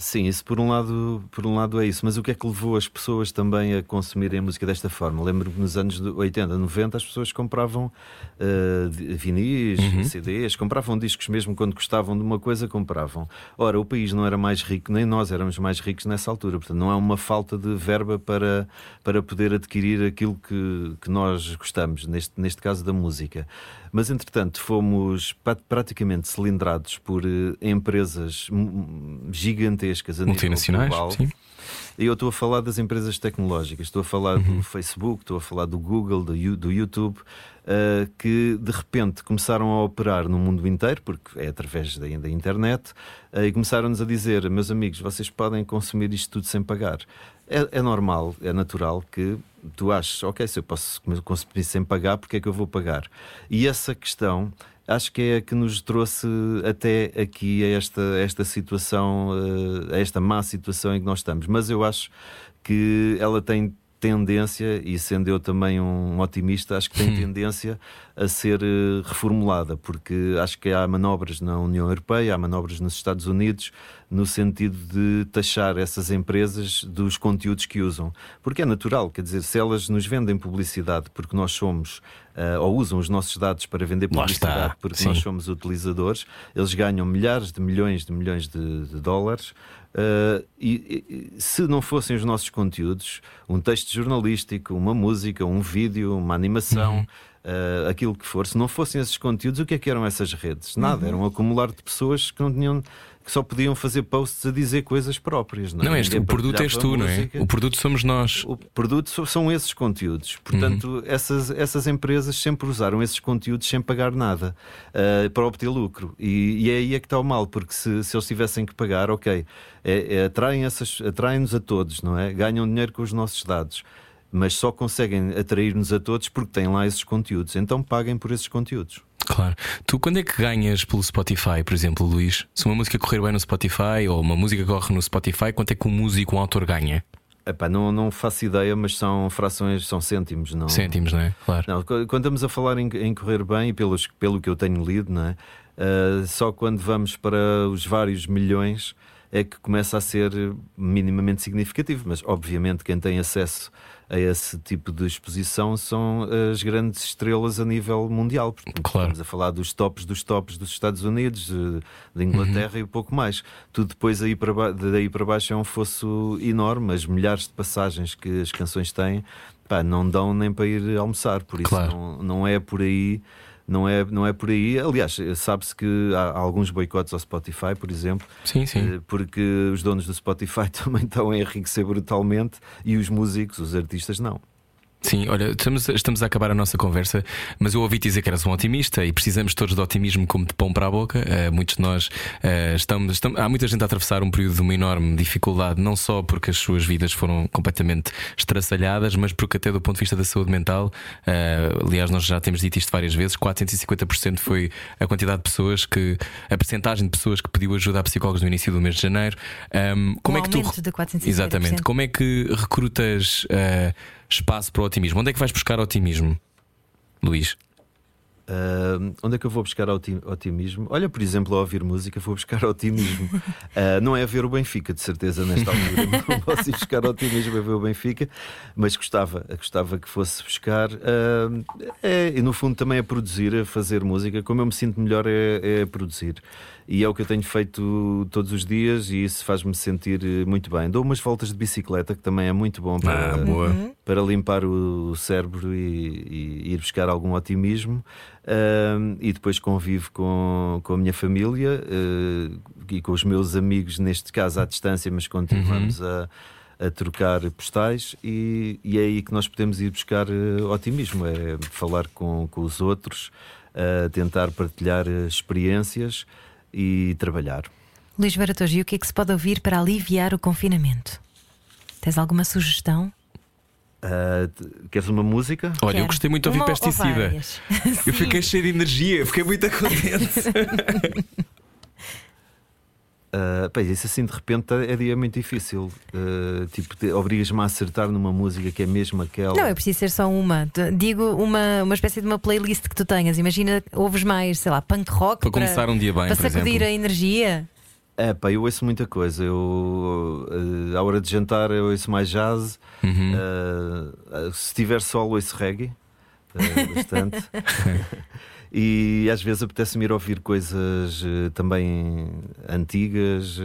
Sim, isso por um lado, por um lado é isso, mas o que é que levou as pessoas também a consumirem a música desta forma? Lembro-me que nos anos 80, 90 as pessoas compravam uh, vinis, uhum. CDs, compravam discos mesmo quando gostavam de uma coisa, compravam. Ora, o país não era mais rico, nem nós éramos mais ricos nessa altura, portanto não é uma falta de verba para, para poder adquirir aquilo que, que nós gostamos, neste, neste caso da música. Mas, entretanto, fomos praticamente cilindrados por uh, empresas gigantescas a multinacionais. Global. Sim. E eu estou a falar das empresas tecnológicas, estou a falar uhum. do Facebook, estou a falar do Google, do, do YouTube, uh, que de repente começaram a operar no mundo inteiro, porque é através da, da internet, uh, e começaram-nos a dizer: meus amigos, vocês podem consumir isto tudo sem pagar. É, é, normal, é natural que tu aches, ok, se eu posso consumir sem pagar, porque é que eu vou pagar? E essa questão acho que é a que nos trouxe até aqui a esta, esta situação, eh, a esta má situação em que nós estamos. Mas eu acho que ela tem tendência, e sendo eu também um otimista, acho que tem tendência a ser eh, reformulada, porque acho que há manobras na União Europeia, há manobras nos Estados Unidos, no sentido de taxar essas empresas dos conteúdos que usam. Porque é natural, quer dizer, se elas nos vendem publicidade porque nós somos, uh, ou usam os nossos dados para vender publicidade porque Sim. nós somos utilizadores, eles ganham milhares de milhões de milhões de, de dólares. Uh, e, e, se não fossem os nossos conteúdos, um texto jornalístico, uma música, um vídeo, uma animação, uh, aquilo que for, se não fossem esses conteúdos, o que é que eram essas redes? Nada, era um acumular de pessoas que não tinham que só podiam fazer posts a dizer coisas próprias. Não, é? Não, este, o produto és tu, não é? O produto somos nós. O produto são esses conteúdos. Portanto, essas, essas empresas sempre usaram esses conteúdos sem pagar nada uh, para obter lucro. E, e é aí é que está o mal, porque se, se eles tivessem que pagar, ok, é, é, atraem essas- atraem-nos a todos, não é? Ganham dinheiro com os nossos dados. Mas só conseguem atrair-nos a todos porque têm lá esses conteúdos. Então paguem por esses conteúdos. Claro. Tu, quando é que ganhas pelo Spotify, por exemplo, Luís? Se uma música correr bem no Spotify ou uma música corre no Spotify, quanto é que um músico, um autor ganha? Epá, não, não faço ideia, mas são frações, são cêntimos, não? Cêntimos, não é? Claro. Não, qu- quando estamos a falar em, em correr bem, pelos, pelo que eu tenho lido, não é? Ah, só quando vamos para os vários milhões é que começa a ser minimamente significativo. Mas, obviamente, quem tem acesso a esse tipo de exposição são as grandes estrelas a nível mundial. Portanto, Claro. Estamos a falar dos tops dos tops dos Estados Unidos, da Inglaterra Uhum. e pouco mais. Tudo depois aí para daí para baixo é um fosso enorme. As milhares de passagens que as canções têm pá, não dão nem para ir almoçar. Por isso Claro. não, não é por aí. Não é, não é por aí. Aliás, sabe-se que há alguns boicotes ao Spotify, por exemplo, Sim, sim. eh, porque os donos do Spotify (laughs) também estão a enriquecer brutalmente e os músicos, os artistas, não. Sim, olha, estamos, estamos a acabar a nossa conversa, mas eu ouvi dizer que eras um otimista e precisamos todos de otimismo como de pão para a boca. Eh, muitos de nós eh, estamos, estamos- Há muita gente a atravessar um período de uma enorme dificuldade, não só porque as suas vidas foram completamente estraçalhadas, mas porque, até do ponto de vista da saúde mental, eh, aliás, nós já temos dito isto várias vezes: 450% foi a quantidade de pessoas que. a percentagem de pessoas que pediu ajuda a psicólogos no início do mês de janeiro. Ahm, como Um é que tu. de 450%. Exatamente. Como é que recrutas espaço para o otimismo? Onde é que vais buscar otimismo, Luís? Ah, onde é que eu vou buscar oti- otimismo? Olha, por exemplo, a ouvir música, vou buscar (laughs) otimismo. Ah, não é a ver o Benfica, de certeza, nesta altura. Não (laughs) posso ir buscar otimismo a ver o Benfica, mas gostava, gostava que fosse buscar. ah, é, e no fundo também é produzir, a fazer música. Como eu me sinto melhor é, é produzir. E é o que eu tenho feito todos os dias e isso faz-me sentir eh, muito bem. Dou umas voltas de bicicleta, que também é muito bom para, Ah, boa. Para limpar o cérebro e, e ir buscar algum otimismo. Ahm, e depois convivo com, com a minha família eh, e com os meus amigos, neste caso à distância, mas continuamos a, a trocar postais. E, e é aí que nós podemos ir buscar eh, otimismo: é falar com, com os outros, eh, tentar partilhar eh, experiências e trabalhar. Luís Baratojo, e o que é que se pode ouvir para aliviar o confinamento? Tens alguma sugestão? T- queres uma música? Olha, eu Quero. gostei muito de ouvir Uma ou pesticida. várias? (laughs) Eu fiquei cheio de energia, fiquei muito contente. (laughs) Uh, pois, isso assim de repente é, é muito difícil. Uh, tipo, te- obrigas-me a acertar numa música que é mesmo aquela. Não, é preciso ser só uma. Digo uma, uma espécie de uma playlist que tu tenhas. Imagina, ouves mais, sei lá, punk rock Para começar um dia bem, para por sacudir exemplo. a energia. É, pá, eu ouço muita coisa. Eu, uh, à hora de jantar, eu ouço mais jazz. Uhum. Uh, se tiver sol, ouço reggae. uh, bastante. (laughs) e às vezes apetece-me ir ouvir coisas também antigas,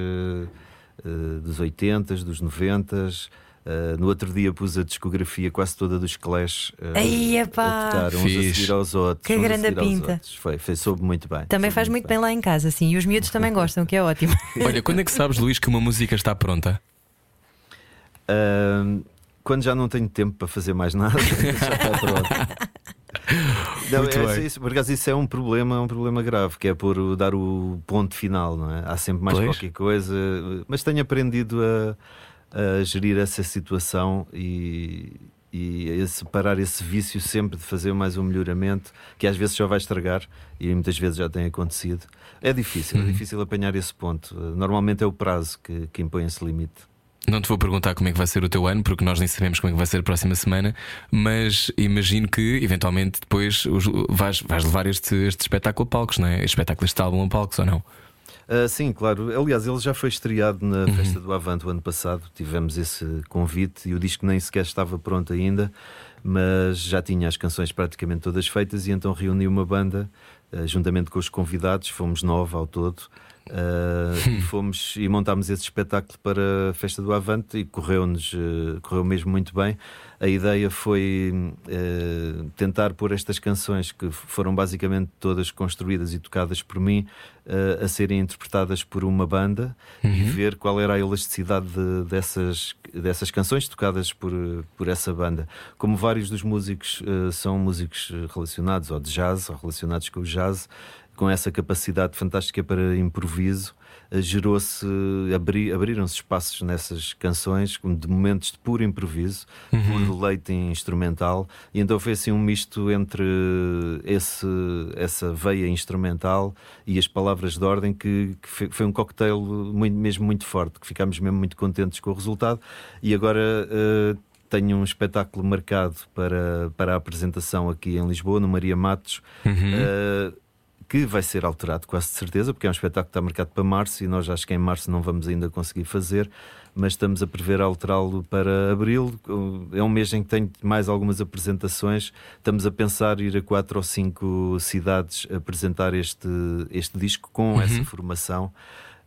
dos 80s, dos 90s. Uh, no outro dia pus a discografia quase toda dos Clash uh, Aí, a tocar uns a seguir aos outros. Que grande pinta. outros. Foi, foi, soube muito bem. Também faz muito bem lá em casa, sim. E os miúdos também (laughs) gostam, o que é ótimo. Olha, quando é que sabes, Luís, que uma música está pronta? Ahm, quando já não tenho tempo para fazer mais nada, (laughs) já está pronto. (laughs) Não, Muito é, bem. isso, por acaso isso é um problema, um problema grave, que é por dar o ponto final, não é? Há sempre mais Pois. qualquer coisa, mas tenho aprendido a, a gerir essa situação e, e a separar esse vício sempre de fazer mais um melhoramento, que às vezes só vai estragar e muitas vezes já tem acontecido. É difícil, Uhum. é difícil apanhar esse ponto. Normalmente é o prazo que, que impõe esse limite. Não te vou perguntar como é que vai ser o teu ano, porque nós nem sabemos como é que vai ser a próxima semana, mas imagino que eventualmente depois os- vais, vais levar este, este espetáculo a palcos, não é? Este espetáculo, este álbum a palcos ou não? Ah, sim, claro. Aliás, ele já foi estreado na Uhum. festa do Avante o ano passado. Tivemos esse convite e o disco nem sequer estava pronto ainda, mas já tinha as canções praticamente todas feitas e então reuni uma banda, ah, juntamente com os convidados, fomos nove ao todo. Uh, (laughs) fomos e montámos esse espetáculo para a Festa do Avante e correu-nos, uh, correu mesmo muito bem. A ideia foi uh, tentar pôr estas canções que foram basicamente todas construídas e tocadas por mim a serem interpretadas por uma banda uhum. e ver qual era a elasticidade de, dessas, dessas canções tocadas por, por essa banda. Como vários dos músicos são músicos relacionados de jazz ou relacionados com o jazz, com essa capacidade fantástica para improviso, eh, gerou-se, abri, abriram-se espaços nessas canções de momentos de puro improviso, uhum. puro deleite instrumental, e então foi assim um misto entre esse, essa veia instrumental e as palavras de ordem que, que foi um cocktail muito, mesmo muito forte, que ficámos mesmo muito contentes com o resultado, e agora. Uh, tenho um espetáculo marcado para, para a apresentação aqui em Lisboa, no Maria Matos. Uhum. Uh, que vai ser alterado quase de certeza, porque é um espetáculo que está marcado para março e nós acho que em março não vamos ainda conseguir fazer, mas estamos a prever alterá-lo para abril. É um mês em que tenho mais algumas apresentações. Estamos a pensar ir a quatro ou cinco cidades apresentar este, este disco com uhum. essa formação.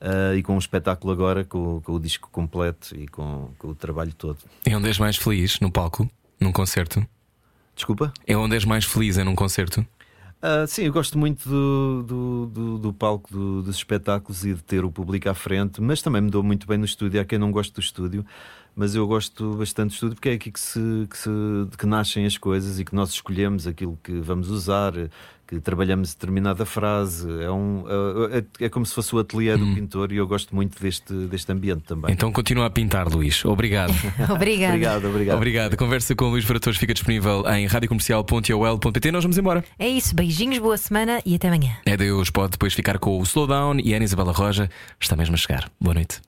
Uh, e com um espetáculo agora, com, com o disco completo e com, com, o trabalho todo. É onde és mais feliz? No palco? Num concerto? Desculpa? É onde és mais feliz? É num concerto? Uh, sim, eu gosto muito do, do, do, do palco do, dos espetáculos e de ter o público à frente, mas também me dou muito bem no estúdio. Há quem não goste do estúdio, mas eu gosto bastante do estúdio porque é aqui que, se, que, se, que nascem as coisas e que nós escolhemos aquilo que vamos usar, que trabalhamos determinada frase. É, um, é, é, é como se fosse o ateliê do hum. pintor e eu gosto muito deste, deste ambiente também. Então continua a pintar, Luís. Obrigado. (laughs) obrigado. obrigado, obrigado. Obrigado. A conversa com o Luís Varatores fica disponível em radiocomercial.ol.pt. Nós vamos embora. É isso. Beijinhos, boa semana e até amanhã. É Deus. Pode depois ficar com o Slowdown e a Ana Isabela Roja está mesmo a chegar. Boa noite.